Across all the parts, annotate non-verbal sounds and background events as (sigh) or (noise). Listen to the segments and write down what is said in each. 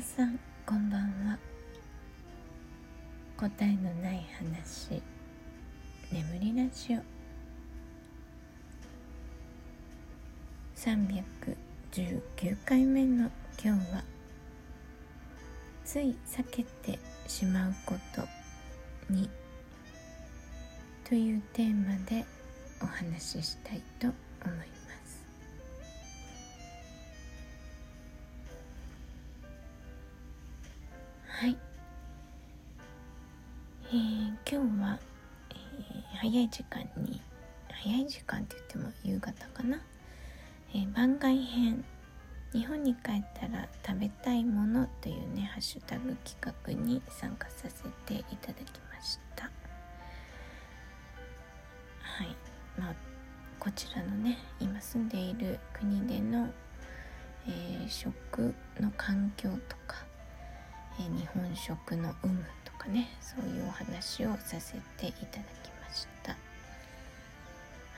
皆さんこんばんは。答えのない話。眠りラジオ。319回目の今日はつい避けてしまうことにというテーマでお話ししたいと思います。今日は、えー、早い時間に早い時間って言っても夕方かな？えー、番外編日本に帰ったら食べたいものというねハッシュタグ企画に参加させていただきました。はい。まあこちらのね今住んでいる国での、えー、食の環境とか、えー、日本食の有無かねそういうお話をさせていただきました。は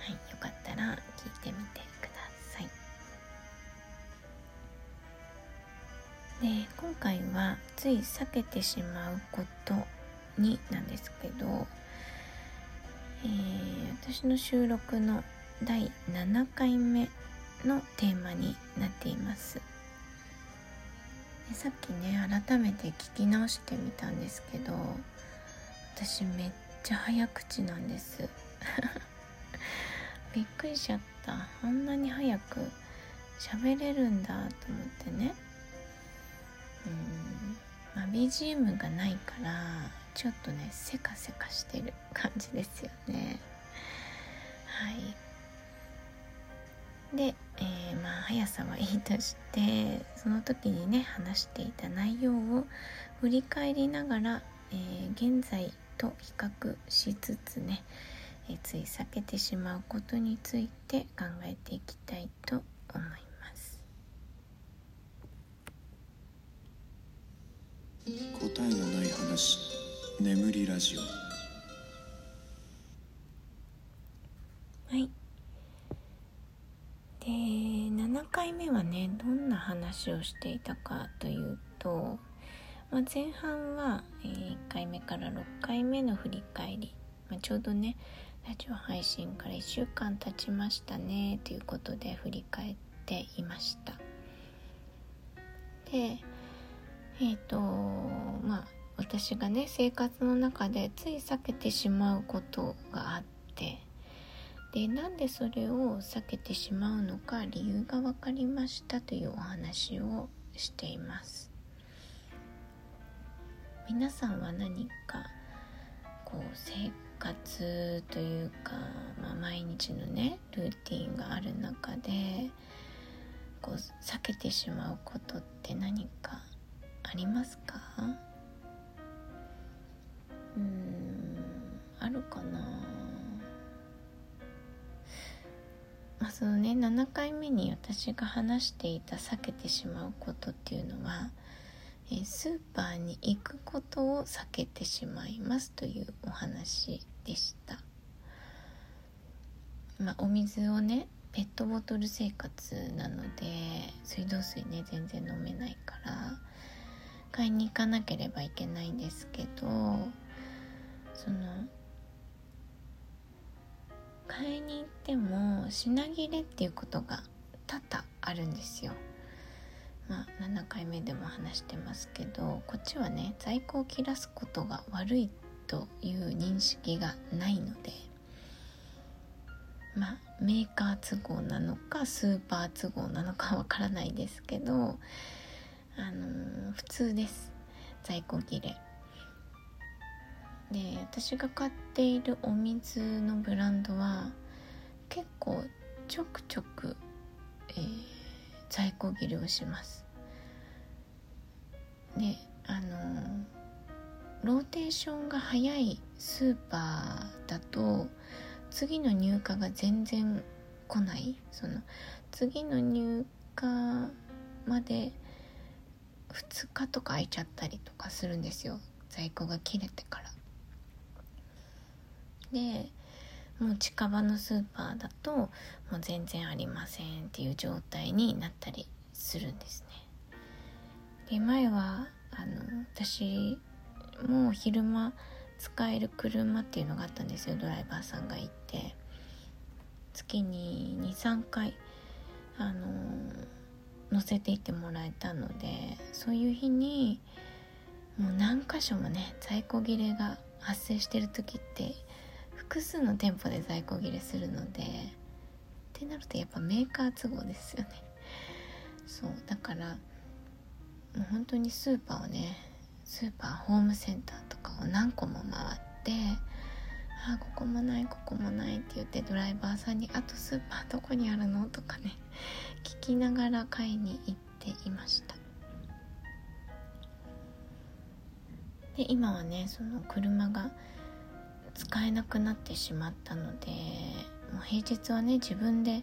いよかったら聞いてみてください。で今回はつい避けてしまうことになんですけど、えー、私の収録の第7回目のテーマになっています。でさっきね改めて聞き直してみたんですけど私めっちゃ早口なんです。(laughs) びっくりしちゃった。あんなに早く喋れるんだと思ってね。うん。まあ、BGM がないからちょっとねせかせかしてる感じですよね。はい。で、えー、まあ速さはいいとしてその時にね話していた内容を振り返りながら、えー、現在と比較しつつね、えー、つい避けてしまうことについて考えていきたいと思います。答えのない話眠りラジオ。はいで7回目はねどんな話をしていたかというと、まあ、前半は、1回目から6回目の振り返り、まあ、ちょうどねラジオ配信から1週間経ちましたねということで振り返っていました。でえっ、ー、とまあ私がね生活の中でつい避けてしまうことがあってでなんでそれを避けてしまうのか理由が分かりましたというお話をしています。皆さんは何かこう生活というか、まあ、毎日のねルーティンがある中でこう避けてしまうことって何かありますか？うんあるかな？まあそのね7回目に私が話していた避けてしまうことっていうのはえスーパーに行くことを避けてしまいますというお話でした。まあ、お水をねペットボトル生活なので水道水ね全然飲めないから買いに行かなければいけないんですけどその買いに行っても品切れっていうことが多々あるんですよ。まあ、7回目でも話してますけどこっちはね在庫を切らすことが悪いという認識がないのでまあメーカー都合なのかスーパー都合なのかわからないですけどあのー、普通です在庫切れで私が買っているお水のブランドは結構ちょくちょく、えー、在庫切れをします。であのー、ローテーションが早いスーパーだと次の入荷が全然来ない。その次の入荷まで2日とか空いちゃったりとかするんですよ。在庫が切れてから。でもう近場のスーパーだともう全然ありませんっていう状態になったりするんですね。で前はあの私も昼間使える車っていうのがあったんですよ。ドライバーさんがいて。月に23回あの乗せていってもらえたのでそういう日にもう何箇所もね在庫切れが発生してる時って複数の店舗で在庫切れするのでってなるとやっぱメーカー都合ですよねそうだからもう本当にスーパーをねスーパーホームセンターとかを何個も回ってあここもないここもないって言ってドライバーさんに「あとスーパーどこにあるの?」とかね聞きながら買いに行っていましたで今はねその車が使えなくなってしまったのでもう平日はね自分で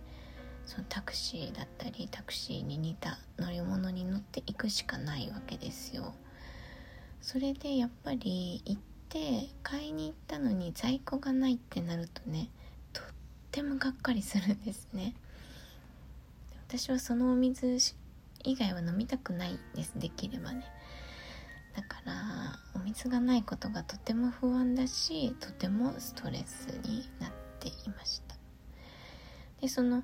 そのタクシーだったりタクシーに似た乗り物に乗っていくしかないわけですよ。それでやっぱり行って買いに行ったのに在庫がないってなるとねとってもがっかりするんですね。私はそのお水以外は飲みたくないですできればね。水がないことがとても不安だしとてもストレスになっていました。でその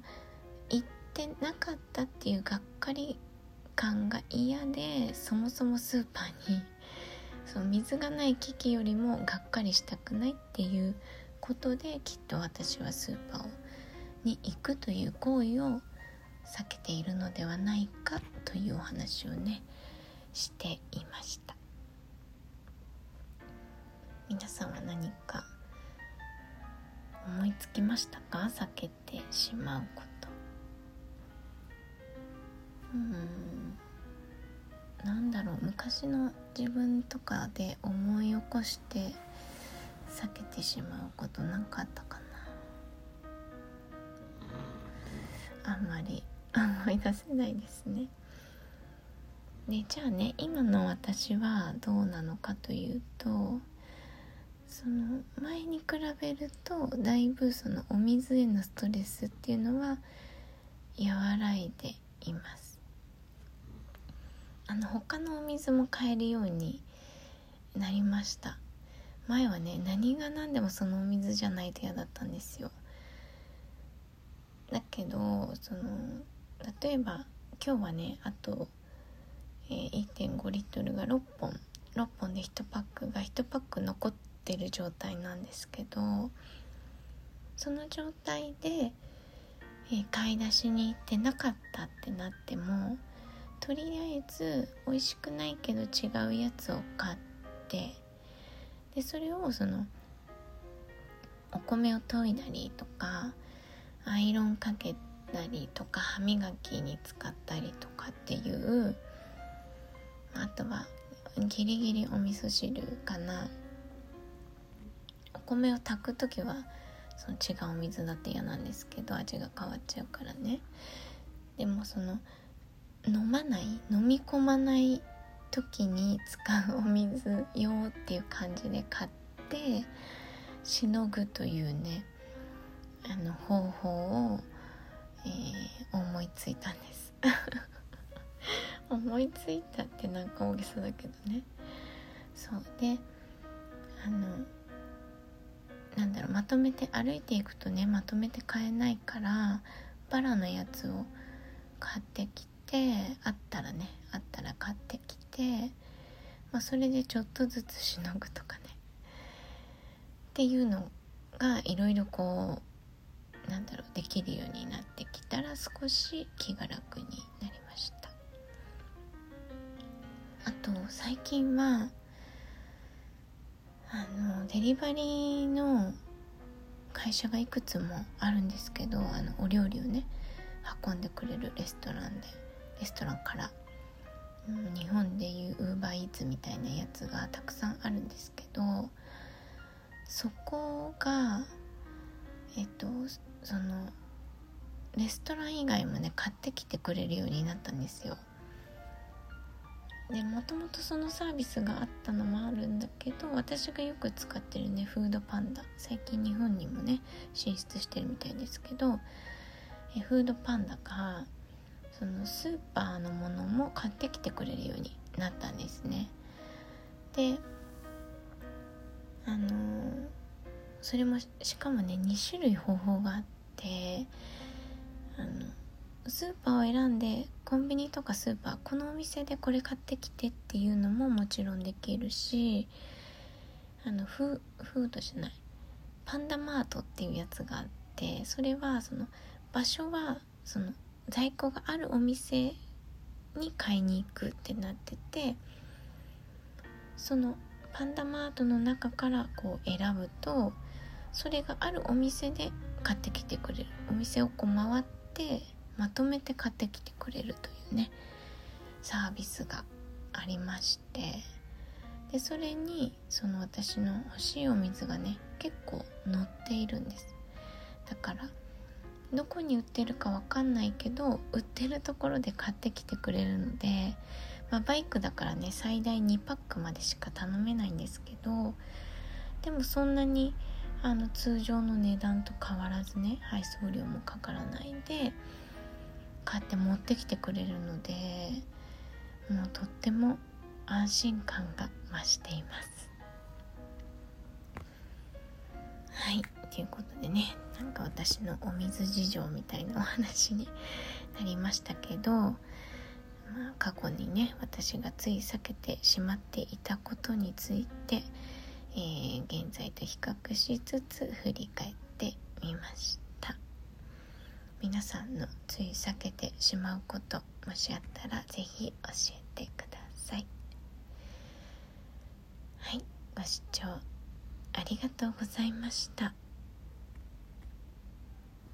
行ってなかったっていうがっかり感が嫌でそもそもスーパーにその水がない危機よりもがっかりしたくないっていうことできっと私はスーパーに行くという行為を避けているのではないかというお話をねしていました。皆さんは何か思いつきましたか？避けてしまうこと。うん。なんだろう。昔の自分とかで思い起こして避けてしまうことなかったかな？あんまり (laughs) 思い出せないですね。でじゃあね今の私はどうなのかというとその前に比べるとだいぶそのお水へのストレスっていうのは和らいでいます。あの他のお水も買えるようになりました。前はね何が何でもそのお水じゃないと嫌だったんですよ。だけどその例えば今日はねあと、え、1.5リットルが6本。6本で1パックが1パック残っててる状態なんですけどその状態で、え、買い出しに行ってなかったってなってもとりあえず美味しくないけど違うやつを買ってでそれをそのお米を研いだりとかアイロンかけたりとか歯磨きに使ったりとかっていうあとはギリギリお味噌汁かなお米を炊く時はその違うお水だって嫌なんですけど味が変わっちゃうからね。でもその飲まない飲み込まない時に使うお水用っていう感じで買ってしのぐというねあの方法を、えー、思いついたんです。(laughs) 思いついたってなんか大げさだけどね。そう。であのなんだろうまとめて歩いていくとねまとめて買えないからバラのやつを買ってきてあったらねあったら買ってきて、まあ、それでちょっとずつしのぐとかね。っていうのがいろいろこうなんだろうできるようになってきたら少し気が楽になりました。あと最近はあのデリバリーの会社がいくつもあるんですけどあのお料理をね運んでくれるレストランでレストランから、うん、日本でいうウーバーイーツみたいなやつがたくさんあるんですけどそこがえっとそのレストラン以外もね買ってきてくれるようになったんですよ。でもともとそのサービスがあったのもあるんだけど私がよく使ってるねフードパンダ最近日本にもね進出してるみたいですけどえフードパンダがそのスーパーのものも買ってきてくれるようになったんですね。であのそれもしかもね2種類方法があってあのスーパーを選んでコンビニとかスーパーこのお店でこれ買ってきてっていうのももちろんできるしあのフフードじゃないパンダマートっていうやつがあってそれはその場所はその在庫があるお店に買いに行くってなっててそのパンダマートの中からこう選ぶとそれがあるお店で買ってきてくれる。お店をこう回ってまとめて買ってきてくれるというねサービスがありましてでそれにその私の欲しいお水がね結構載っているんです。だからどこに売ってるかわかんないけど売ってるところで買ってきてくれるので、まあ、バイクだからね最大2パックまでしか頼めないんですけどでもそんなにあの通常の値段と変わらずね配送料もかからないで買って持ってきてくれるのでもうとっても安心感が増しています。はい。ということでねなんか私のお水事情みたいなお話になりましたけど、まあ、過去にね私がつい避けてしまっていたことについて、えー、現在と比較しつつ振り返ってみました。皆さんのつい避けてしまうこともしあったら是非教えてくださいはいご視聴ありがとうございました。